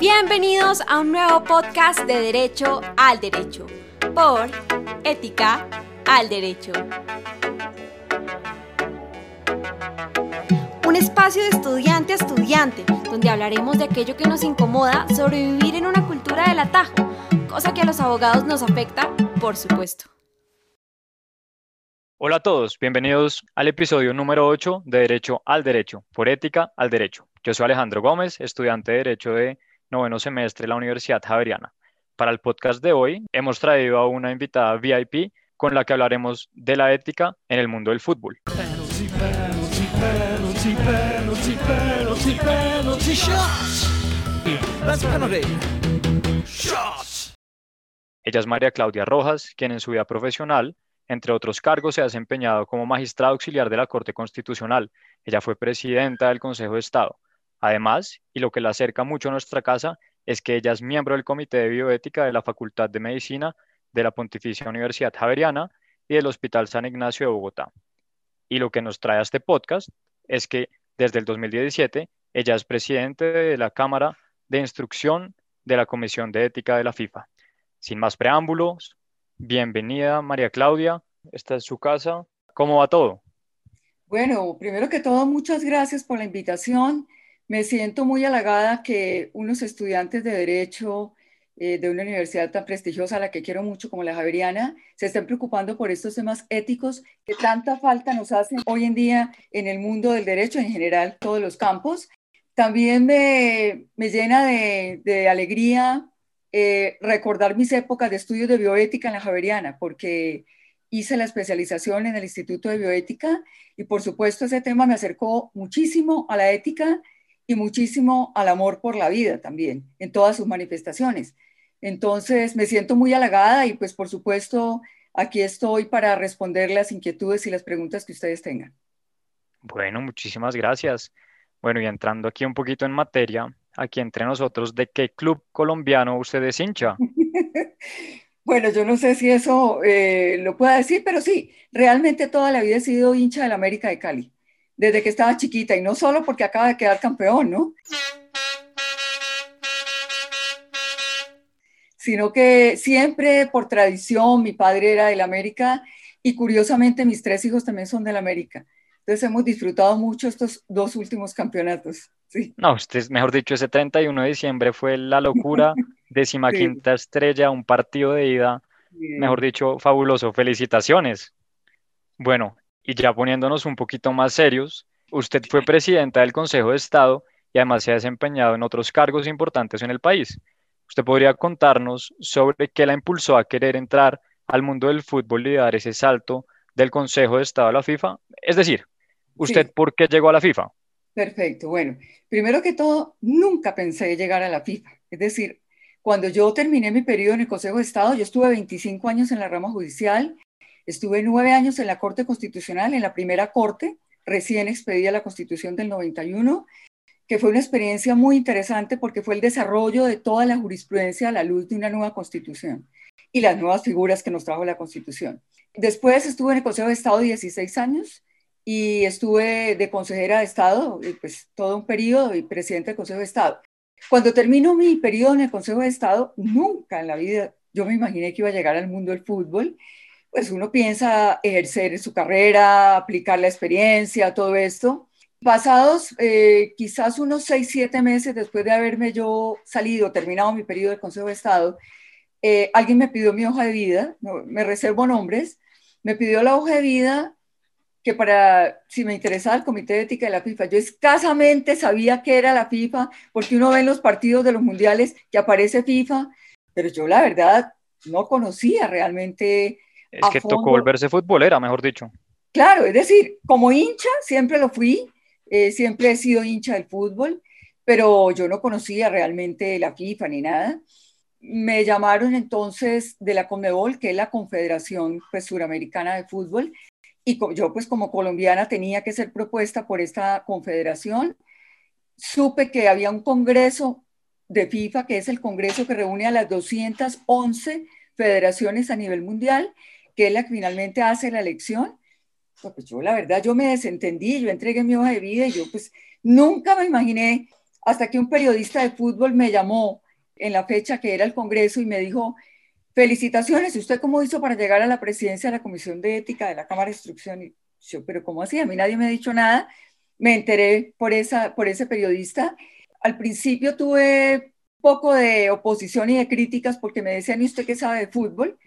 Bienvenidos a un nuevo podcast de Derecho al Derecho por Ética al Derecho. Un espacio de estudiante a estudiante donde hablaremos de aquello que nos incomoda sobre vivir en una cultura del atajo, cosa que a los abogados nos afecta, por supuesto. Hola a todos, bienvenidos al episodio número 8 de Derecho al Derecho, por Ética al Derecho. Yo soy Alejandro Gómez, estudiante de Derecho de noveno semestre de la Universidad Javeriana. Para el podcast de hoy hemos traído a una invitada VIP con la que hablaremos de la ética en el mundo del fútbol. Ella es María Claudia Rojas, quien en su vida profesional, entre otros cargos, se ha desempeñado como magistrado auxiliar de la Corte Constitucional. Ella fue presidenta del Consejo de Estado. Además, y lo que la acerca mucho a nuestra casa, es que ella es miembro del Comité de Bioética de la Facultad de Medicina de la Pontificia Universidad Javeriana y del Hospital San Ignacio de Bogotá. Y lo que nos trae a este podcast es que desde el 2017 ella es presidente de la Cámara de Instrucción de la Comisión de Ética de la FIFA. Sin más preámbulos, bienvenida María Claudia, esta es su casa. ¿Cómo va todo? Bueno, primero que todo, muchas gracias por la invitación me siento muy halagada que unos estudiantes de Derecho eh, de una universidad tan prestigiosa, a la que quiero mucho como la Javeriana, se estén preocupando por estos temas éticos que tanta falta nos hacen hoy en día en el mundo del derecho, en general, todos los campos. También me, me llena de, alegría eh, recordar mis épocas de estudios de bioética en la Javeriana, porque hice la especialización en el Instituto de Bioética y por supuesto ese tema me acercó muchísimo a la ética y muchísimo al amor por la vida también, en todas sus manifestaciones. Entonces, me siento muy halagada y pues por supuesto aquí estoy para responder las inquietudes y las preguntas que ustedes tengan. Bueno, muchísimas gracias. Bueno, y entrando aquí un poquito en materia, aquí entre nosotros, ¿de qué club colombiano usted es hincha? bueno, yo no sé si eso eh, lo pueda decir, pero sí, realmente toda la vida he sido hincha del América de Cali desde que estaba chiquita y no solo porque acaba de quedar campeón, ¿no? Sino que siempre por tradición mi padre era del América y curiosamente mis tres hijos también son del América. Entonces hemos disfrutado mucho estos dos últimos campeonatos. Sí. No, usted, mejor dicho, ese 31 de diciembre fue la locura, décima quinta estrella, un partido de ida, mejor dicho, fabuloso. Felicitaciones. Bueno, y ya poniéndonos un poquito más serios, usted fue presidenta del Consejo de Estado y además se ha desempeñado en otros cargos importantes en el país. ¿Usted podría contarnos sobre qué la impulsó a querer entrar al mundo del fútbol y dar ese salto del Consejo de Estado a la FIFA? Es decir, ¿usted por qué llegó a la FIFA? Perfecto. Bueno, primero que todo, nunca pensé llegar a la FIFA. Es decir, cuando yo terminé mi periodo en el Consejo de Estado, yo estuve 25 años en la rama judicial Estuve nueve años en la Corte Constitucional, en la primera Corte, recién expedida la Constitución del 91, que fue una experiencia muy interesante porque fue el desarrollo de toda la jurisprudencia a la luz de una nueva Constitución y las nuevas figuras que nos trajo la Constitución. Después estuve en el Consejo de Estado 16 años y estuve de consejera de Estado, pues todo un periodo y presidente del Consejo de Estado. Cuando terminó mi periodo en el Consejo de Estado, nunca en la vida yo me imaginé que iba a llegar al mundo del fútbol pues uno piensa ejercer su carrera, aplicar la experiencia, todo esto. Pasados eh, quizás unos seis, siete meses después de haberme yo salido, terminado mi periodo de Consejo de Estado, eh, alguien me pidió mi hoja de vida, me reservo nombres, me pidió la hoja de vida que para, si me interesaba el Comité de Ética de la FIFA, yo escasamente sabía qué era la FIFA, porque uno ve en los partidos de los mundiales que aparece FIFA, pero yo la verdad no conocía realmente es que tocó volverse futbolera, mejor dicho. Claro, es decir, como hincha, siempre lo fui, eh, siempre he sido hincha del fútbol, pero yo no conocía realmente la FIFA ni nada. Me llamaron entonces de la CONMEBOL, que es la Confederación pues, Suramericana de Fútbol, y yo pues como colombiana tenía que ser propuesta por esta confederación. Supe que había un congreso de FIFA, que es el congreso que reúne a las 211 federaciones a nivel mundial, que es la que finalmente hace la elección, pues yo la verdad, yo me desentendí, yo entregué mi hoja de vida y yo pues nunca me imaginé hasta que un periodista de fútbol me llamó en la fecha que era el Congreso y me dijo, felicitaciones, ¿usted cómo hizo para llegar a la presidencia de la Comisión de Ética de la Cámara de Instrucción? Y yo, pero ¿cómo así? A mí nadie me ha dicho nada. Me enteré por, esa, por ese periodista. Al principio tuve poco de oposición y de críticas porque me decían, ¿y usted qué sabe de fútbol?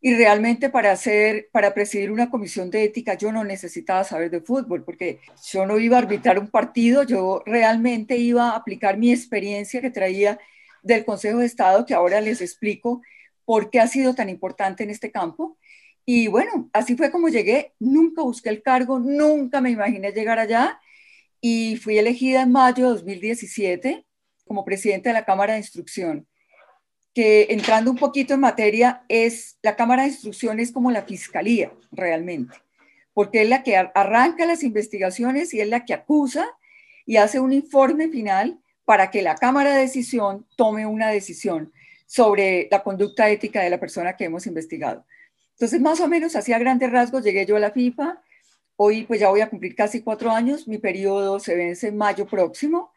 Y realmente para hacer, para presidir una comisión de ética yo no necesitaba saber de fútbol porque yo no iba a arbitrar un partido, yo realmente iba a aplicar mi experiencia que traía del Consejo de Estado, que ahora les explico por qué ha sido tan importante en este campo. Y bueno, así fue como llegué, nunca busqué el cargo, nunca me imaginé llegar allá y fui elegida en mayo de 2017 como presidente de la Cámara de Instrucción entrando un poquito en materia, es la Cámara de Instrucción es como la Fiscalía realmente, porque es la que arranca las investigaciones y es la que acusa y hace un informe final para que la Cámara de Decisión tome una decisión sobre la conducta ética de la persona que hemos investigado. Entonces, más o menos, así a grandes rasgos, llegué yo a la FIFA. Hoy, pues ya voy a cumplir casi cuatro años. Mi periodo se vence en mayo próximo.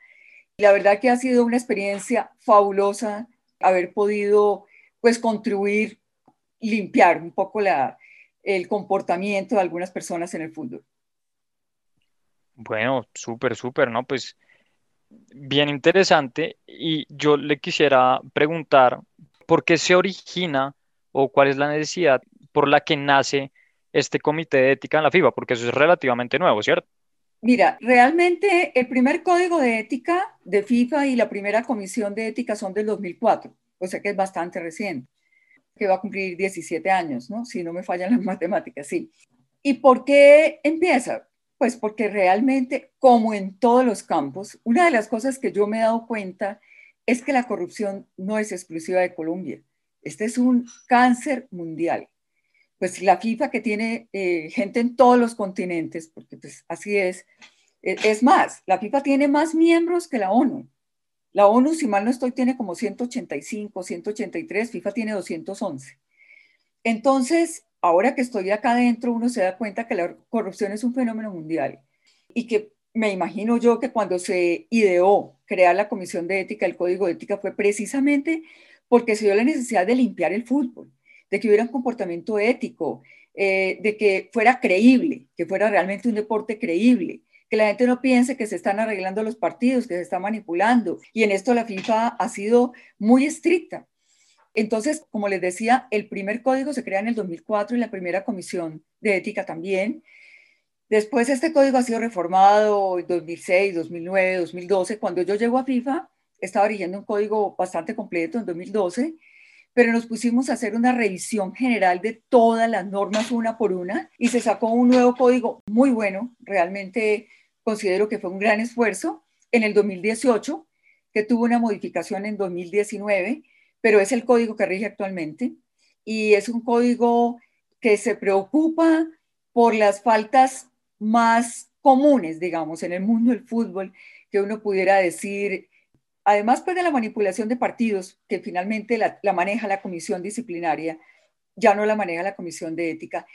Y la verdad que ha sido una experiencia fabulosa haber podido pues contribuir, limpiar un poco la, el comportamiento de algunas personas en el fútbol. Bueno, súper, súper, ¿no? Pues bien interesante y yo le quisiera preguntar por qué se origina o cuál es la necesidad por la que nace este comité de ética en la FIBA, porque eso es relativamente nuevo, ¿cierto? Mira, realmente el primer código de ética de FIFA y la primera comisión de ética son del 2004, o sea que es bastante reciente, que va a cumplir 17 años, ¿no? Si no me fallan las matemáticas, sí. ¿Y por qué empieza? Pues porque realmente, como en todos los campos, una de las cosas que yo me he dado cuenta es que la corrupción no es exclusiva de Colombia. Este es un cáncer mundial pues la FIFA que tiene eh, gente en todos los continentes, porque pues así es, e, es más, la FIFA tiene más miembros que la ONU. La ONU, si mal no estoy, tiene como 185, 183, FIFA tiene 211. Entonces, ahora que estoy acá adentro, uno se da cuenta que la corrupción es un fenómeno mundial y que me imagino yo que cuando se ideó crear la Comisión de Ética, el Código de Ética, fue precisamente porque se dio la necesidad de limpiar el fútbol de que hubiera un comportamiento ético, eh, de que fuera creíble, que fuera realmente un deporte creíble, que la gente no piense que se están arreglando los partidos, que se está manipulando. Y en esto la FIFA ha sido muy estricta. Entonces, como les decía, el primer código se crea en el 2004 y la primera comisión de ética también. Después este código ha sido reformado en 2006, 2009, 2012. Cuando yo llego a FIFA, estaba rigiendo un código bastante completo en 2012 pero nos pusimos a hacer una revisión general de todas las normas una por una y se sacó un nuevo código muy bueno, realmente considero que fue un gran esfuerzo en el 2018, que tuvo una modificación en 2019, pero es el código que rige actualmente y es un código que se preocupa por las faltas más comunes, digamos, en el mundo del fútbol, que uno pudiera decir además pues, de la manipulación de partidos, que finalmente la, maneja la comisión disciplinaria, ya no la maneja la comisión de ética,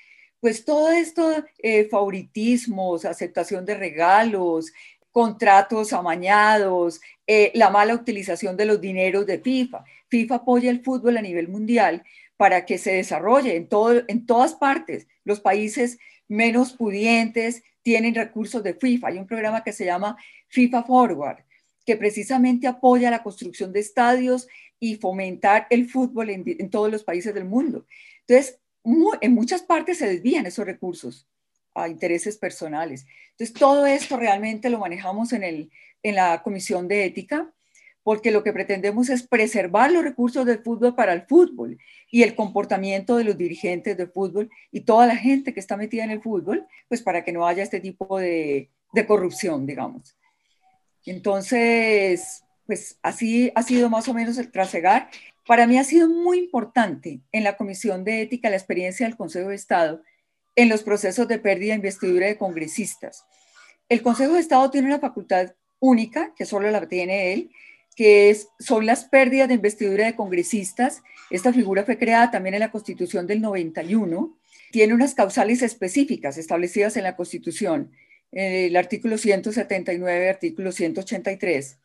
pues todo esto, eh, favoritismos, aceptación de regalos, contratos amañados, eh, la mala utilización de los dineros de FIFA. FIFA apoya el fútbol a nivel mundial para que se desarrolle en, todo, en todas partes. Los países menos pudientes tienen recursos de FIFA. Hay un programa que se llama FIFA Forward, que precisamente apoya la construcción de estadios y fomentar el fútbol en, todos los países del mundo. Entonces, en muchas partes se desvían esos recursos a intereses personales. Entonces, todo esto realmente lo manejamos en, el, en la Comisión de Ética, porque lo que pretendemos es preservar los recursos del fútbol para el fútbol y el comportamiento de los dirigentes del fútbol y toda la gente que está metida en el fútbol, pues para que no haya este tipo de, de corrupción, digamos. Entonces, pues así ha sido más o menos el trasegar. Para mí ha sido muy importante en la Comisión de Ética la experiencia del Consejo de Estado en los procesos de pérdida de investidura de congresistas. El Consejo de Estado tiene una facultad única, que solo la tiene él, que es, son las pérdidas de investidura de congresistas. Esta figura fue creada también en la Constitución del 91. Tiene unas causales específicas establecidas en la Constitución el artículo 179, artículo 183,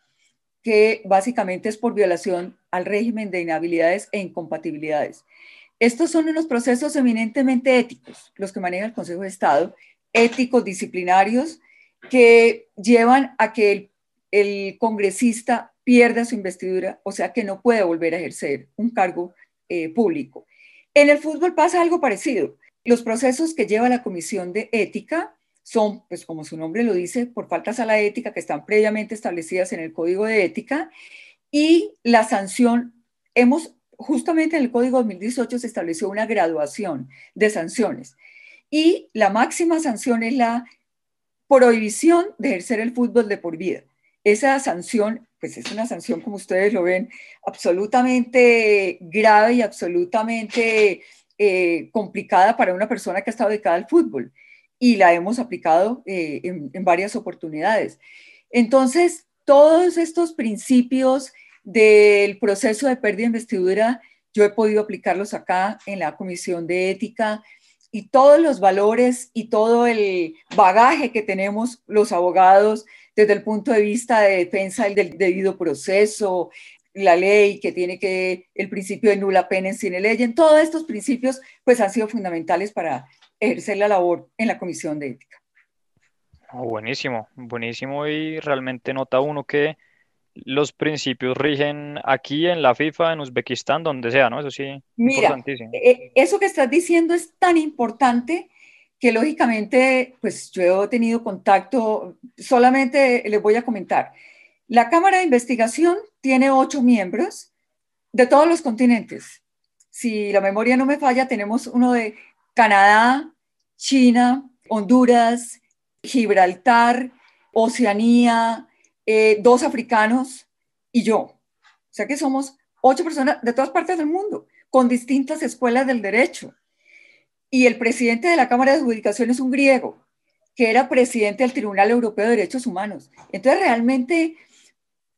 que básicamente es por violación al régimen de inhabilidades e incompatibilidades. Estos son unos procesos eminentemente éticos, los que maneja el Consejo de Estado, éticos, disciplinarios, que llevan a que el, congresista pierda su investidura, o sea que no puede volver a ejercer un cargo eh, público. En el fútbol pasa algo parecido. Los procesos que lleva la Comisión de Ética son, pues como su nombre lo dice, por faltas a la ética que están previamente establecidas en el Código de Ética. Y la sanción, hemos, justamente en el Código 2018 se estableció una graduación de sanciones. Y la máxima sanción es la prohibición de ejercer el fútbol de por vida. Esa sanción, pues es una sanción, como ustedes lo ven, absolutamente grave y absolutamente eh, complicada para una persona que estado dedicada al fútbol y la hemos aplicado eh, en, varias oportunidades. Entonces, todos estos principios del proceso de pérdida de investidura, yo he podido aplicarlos acá en la Comisión de Ética y todos los valores y todo el bagaje que tenemos los abogados desde el punto de vista de defensa del debido proceso, la ley que tiene que, el principio de nula pena en cine ley, en todos estos principios pues han sido fundamentales para ejercer la labor en la Comisión de Ética. Ah, buenísimo, buenísimo y realmente nota uno que los principios rigen aquí en la FIFA, en Uzbekistán, donde sea, ¿no? Eso sí, Mira, eh, eso que estás diciendo es tan importante que lógicamente, pues yo he tenido contacto, solamente les voy a comentar. La Cámara de Investigación tiene ocho miembros de todos los continentes. Si la memoria no me falla, tenemos uno de Canadá, China, Honduras, Gibraltar, Oceanía, eh, dos africanos y yo. O sea que somos ocho personas de todas partes del mundo, con distintas escuelas del derecho. Y el presidente de la Cámara de Adjudicación es un griego, que era presidente del Tribunal Europeo de Derechos Humanos. Entonces, realmente,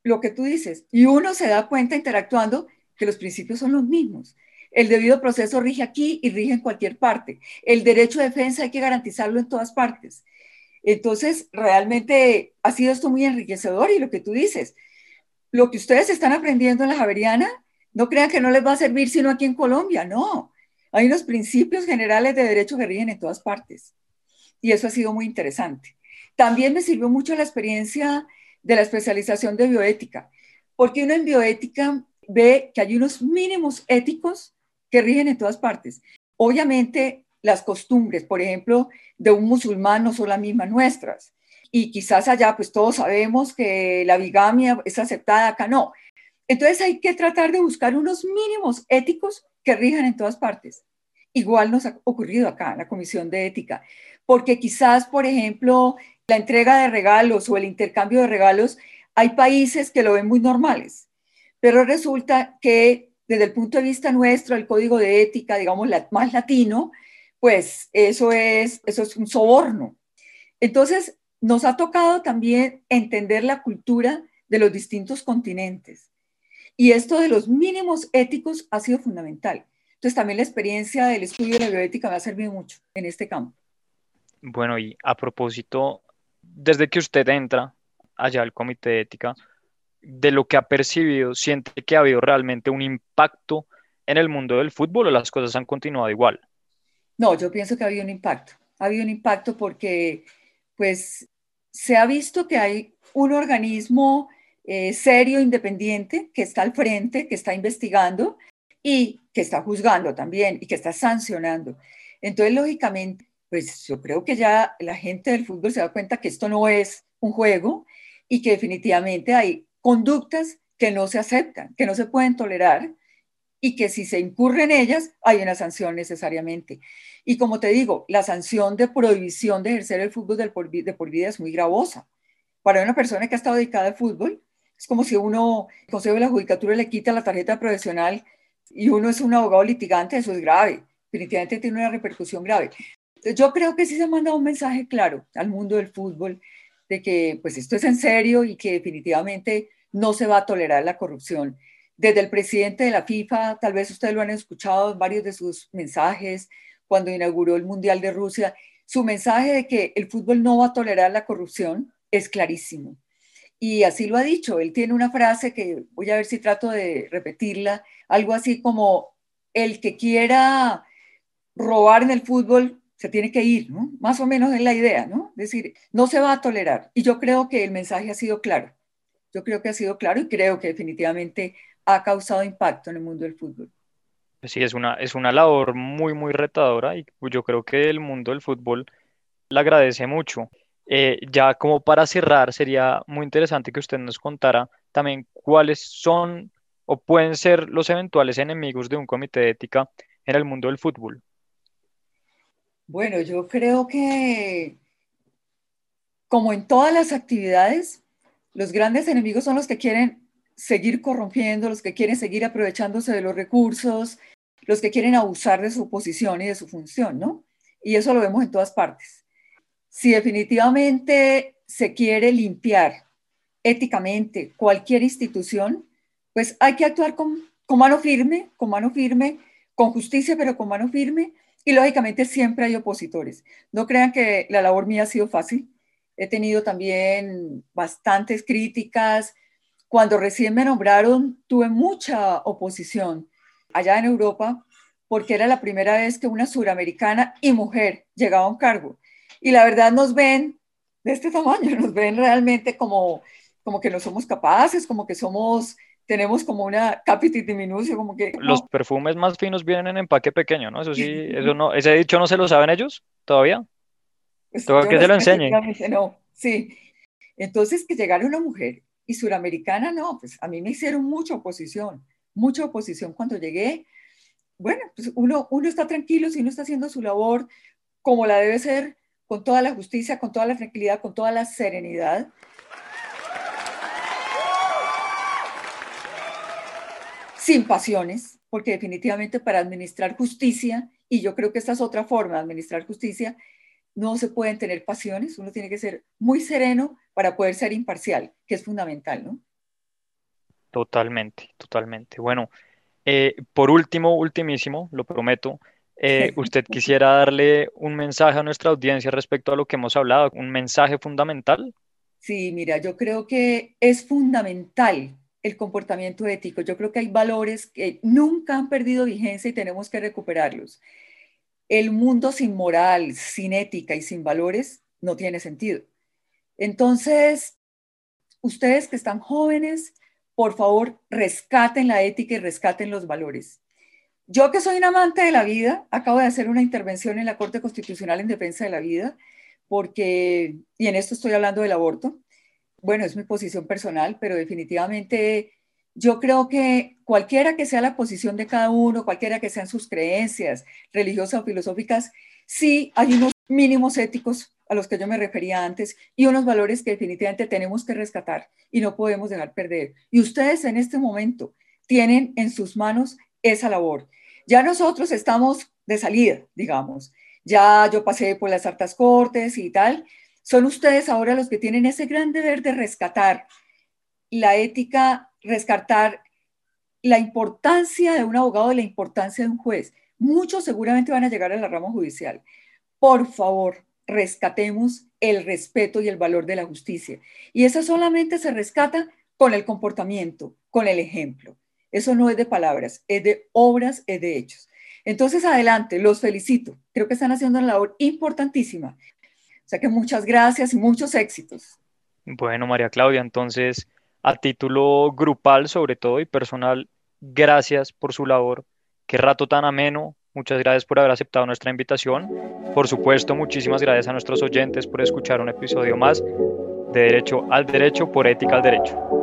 lo que tú dices, y uno se da cuenta interactuando que los principios son los mismos. El debido proceso rige aquí y rige en cualquier parte. El derecho de defensa hay que garantizarlo en todas partes. Entonces, realmente ha sido esto muy enriquecedor y lo que tú dices, lo que ustedes están aprendiendo en la Javeriana, no crean que no les va a servir sino aquí en Colombia, no. Hay unos principios generales de derecho que rigen en todas partes. Y eso ha sido muy interesante. También me sirvió mucho la experiencia de la especialización de bioética, porque uno en bioética ve que hay unos mínimos éticos que rigen en todas partes. Obviamente, las costumbres, por ejemplo, de un musulmán no son las mismas nuestras. Y quizás allá, pues todos sabemos que la bigamia es aceptada, acá no. Entonces hay que tratar de buscar unos mínimos éticos que rijan en todas partes. Igual nos ha ocurrido acá en la Comisión de Ética, porque quizás, por ejemplo, la entrega de regalos o el intercambio de regalos, hay países que lo ven muy normales, pero resulta que desde el punto de vista nuestro, el código de ética, digamos, más latino, pues eso es, eso es un soborno. Entonces, nos ha tocado también entender la cultura de los distintos continentes. Y esto de los mínimos éticos ha sido fundamental. Entonces, también la experiencia del estudio de la bioética me ha servido mucho en este campo. Bueno, y a propósito, desde que usted entra allá al comité de ética, de lo que ha percibido, siente que ha habido realmente un impacto en el mundo del fútbol o las cosas han continuado igual? No, yo pienso que ha habido un impacto. Ha habido un impacto porque, pues, se ha visto que hay un organismo eh, serio, independiente, que está al frente, que está investigando y que está juzgando también y que está sancionando. Entonces, lógicamente, pues yo creo que ya la gente del fútbol se da cuenta que esto no es un juego y que definitivamente hay conductas que no se aceptan, que no se pueden tolerar y que si se incurre en ellas hay una sanción necesariamente. Y como te digo, la sanción de prohibición de ejercer el fútbol de por vida es muy gravosa. Para una persona que ha estado dedicada al fútbol, es como si uno, el de la Judicatura le quita la tarjeta profesional y uno es un abogado litigante, eso es grave. Definitivamente tiene una repercusión grave. Yo creo que sí se ha mandado un mensaje claro al mundo del fútbol que pues esto es en serio y que definitivamente no se va a tolerar la corrupción. Desde el presidente de la FIFA, tal vez ustedes lo han escuchado en varios de sus mensajes cuando inauguró el Mundial de Rusia, su mensaje de que el fútbol no va a tolerar la corrupción es clarísimo. y así lo ha dicho. Él tiene una frase que voy a ver si trato de repetirla, algo así como, el que quiera robar en el fútbol se tiene que ir, ¿no? Más o menos es la idea, ¿no? Es decir, no se va a tolerar. Y yo creo que el mensaje ha sido claro. Yo creo que ha sido claro y creo que definitivamente ha causado impacto en el mundo del fútbol. Sí, es una, es una labor muy, muy retadora y yo creo que el mundo del fútbol la agradece mucho. Eh, ya como para cerrar, sería muy interesante que usted nos contara también cuáles son o pueden ser los eventuales enemigos de un comité de ética en el mundo del fútbol. Bueno, yo creo que como en todas las actividades, los grandes enemigos son los que quieren seguir corrompiendo, los que quieren seguir aprovechándose de los recursos, los que quieren abusar de su posición y de su función, ¿no? Y eso lo vemos en todas partes. Si definitivamente se quiere limpiar éticamente cualquier institución, pues hay que actuar con, mano firme, con mano firme, con justicia, pero con mano firme. Y lógicamente siempre hay opositores. No crean que la labor mía ha sido fácil. He tenido también bastantes críticas. Cuando recién me nombraron, tuve mucha oposición allá en Europa, porque era la primera vez que una suramericana y mujer llegaba a un cargo. Y la verdad nos ven de este tamaño, nos ven realmente como, como que no somos capaces, como que somos, tenemos como una capitis diminucio, como que... Los perfumes más finos vienen en empaque pequeño, ¿no? Eso sí, eso no, ese dicho no se lo saben ellos todavía. Pues que se lo enseñe. No, sí. Entonces, que llegara una mujer y suramericana, no, pues a mí me hicieron mucha oposición mucha oposición cuando llegué. Bueno, pues uno, uno está tranquilo si uno está haciendo su labor como la debe ser, con toda la justicia, con toda la tranquilidad, con toda la serenidad. Sin pasiones, porque definitivamente para administrar justicia, y yo creo que esta es otra forma de administrar justicia, no se pueden tener pasiones, uno tiene que ser muy sereno para poder ser imparcial, que es fundamental, ¿no? Totalmente, totalmente. Bueno, eh, por último, ultimísimo, lo prometo, eh, usted quisiera darle un mensaje a nuestra audiencia respecto a lo que hemos hablado, un mensaje fundamental. Sí, mira, yo creo que es fundamental el comportamiento ético. Yo creo que hay valores que nunca han perdido vigencia y tenemos que recuperarlos. El mundo sin moral, sin ética y sin valores no tiene sentido. Entonces, ustedes que están jóvenes, por favor, rescaten la ética y rescaten los valores. Yo que soy un amante de la vida, acabo de hacer una intervención en la Corte Constitucional en defensa de la vida, porque, y en esto estoy hablando del aborto, bueno, es mi posición personal, pero definitivamente yo creo que cualquiera que sea la posición de cada uno, cualquiera que sean sus creencias religiosas o filosóficas, sí hay unos mínimos éticos a los que yo me refería antes y unos valores que definitivamente tenemos que rescatar y no podemos dejar perder. Y ustedes en este momento tienen en sus manos esa labor. Ya nosotros estamos de salida, digamos. Ya yo pasé por las hartas cortes y tal. Son ustedes ahora los que tienen ese gran deber de rescatar la ética, rescatar la importancia de un abogado y la importancia de un juez. Muchos seguramente van a llegar a la rama judicial. Por favor, rescatemos el respeto y el valor de la justicia. Y eso solamente se rescata con el comportamiento, con el ejemplo. Eso no es de palabras, es de obras, es de hechos. Entonces, adelante, los felicito. Creo que están haciendo una labor importantísima. Que muchas gracias y muchos éxitos. Bueno, María Claudia, entonces, a título grupal sobre todo y personal, gracias por su labor. Qué rato tan ameno, Muchas gracias por haber aceptado nuestra invitación. Por supuesto, muchísimas gracias a nuestros oyentes por escuchar un episodio más de Derecho al Derecho por Ética al Derecho.